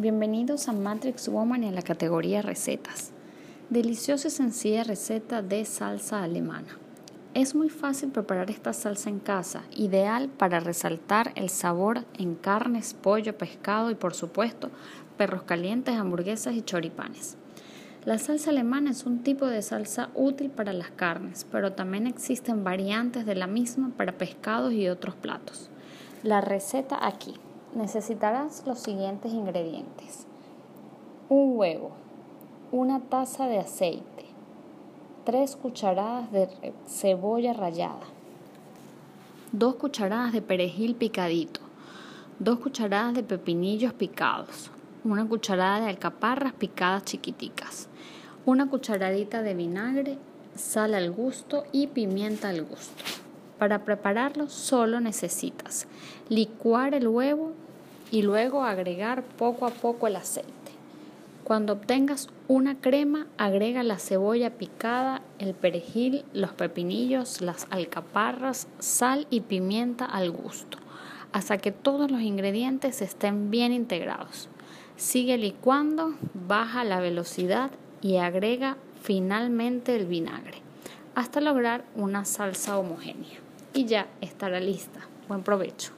Bienvenidos a Matrix Woman en la categoría recetas. Deliciosa y sencilla receta de salsa alemana. Es muy fácil preparar esta salsa en casa, ideal para resaltar el sabor en carnes, pollo, pescado y por supuesto perros calientes, hamburguesas y choripanes. La salsa alemana es un tipo de salsa útil para las carnes, pero también existen variantes de la misma para pescados y otros platos. La receta aquí necesitarás los siguientes ingredientes. Un huevo, una taza de aceite, tres cucharadas de cebolla rallada, dos cucharadas de perejil picadito, dos cucharadas de pepinillos picados, una cucharada de alcaparras picadas chiquiticas, una cucharadita de vinagre, sal al gusto y pimienta al gusto. Para prepararlo solo necesitas licuar el huevo y luego agregar poco a poco el aceite. Cuando obtengas una crema, agrega la cebolla picada, el perejil, los pepinillos, las alcaparras, sal y pimienta al gusto, hasta que todos los ingredientes estén bien integrados. Sigue licuando, baja la velocidad y agrega finalmente el vinagre, hasta lograr una salsa homogénea y ya estará lista. Buen provecho.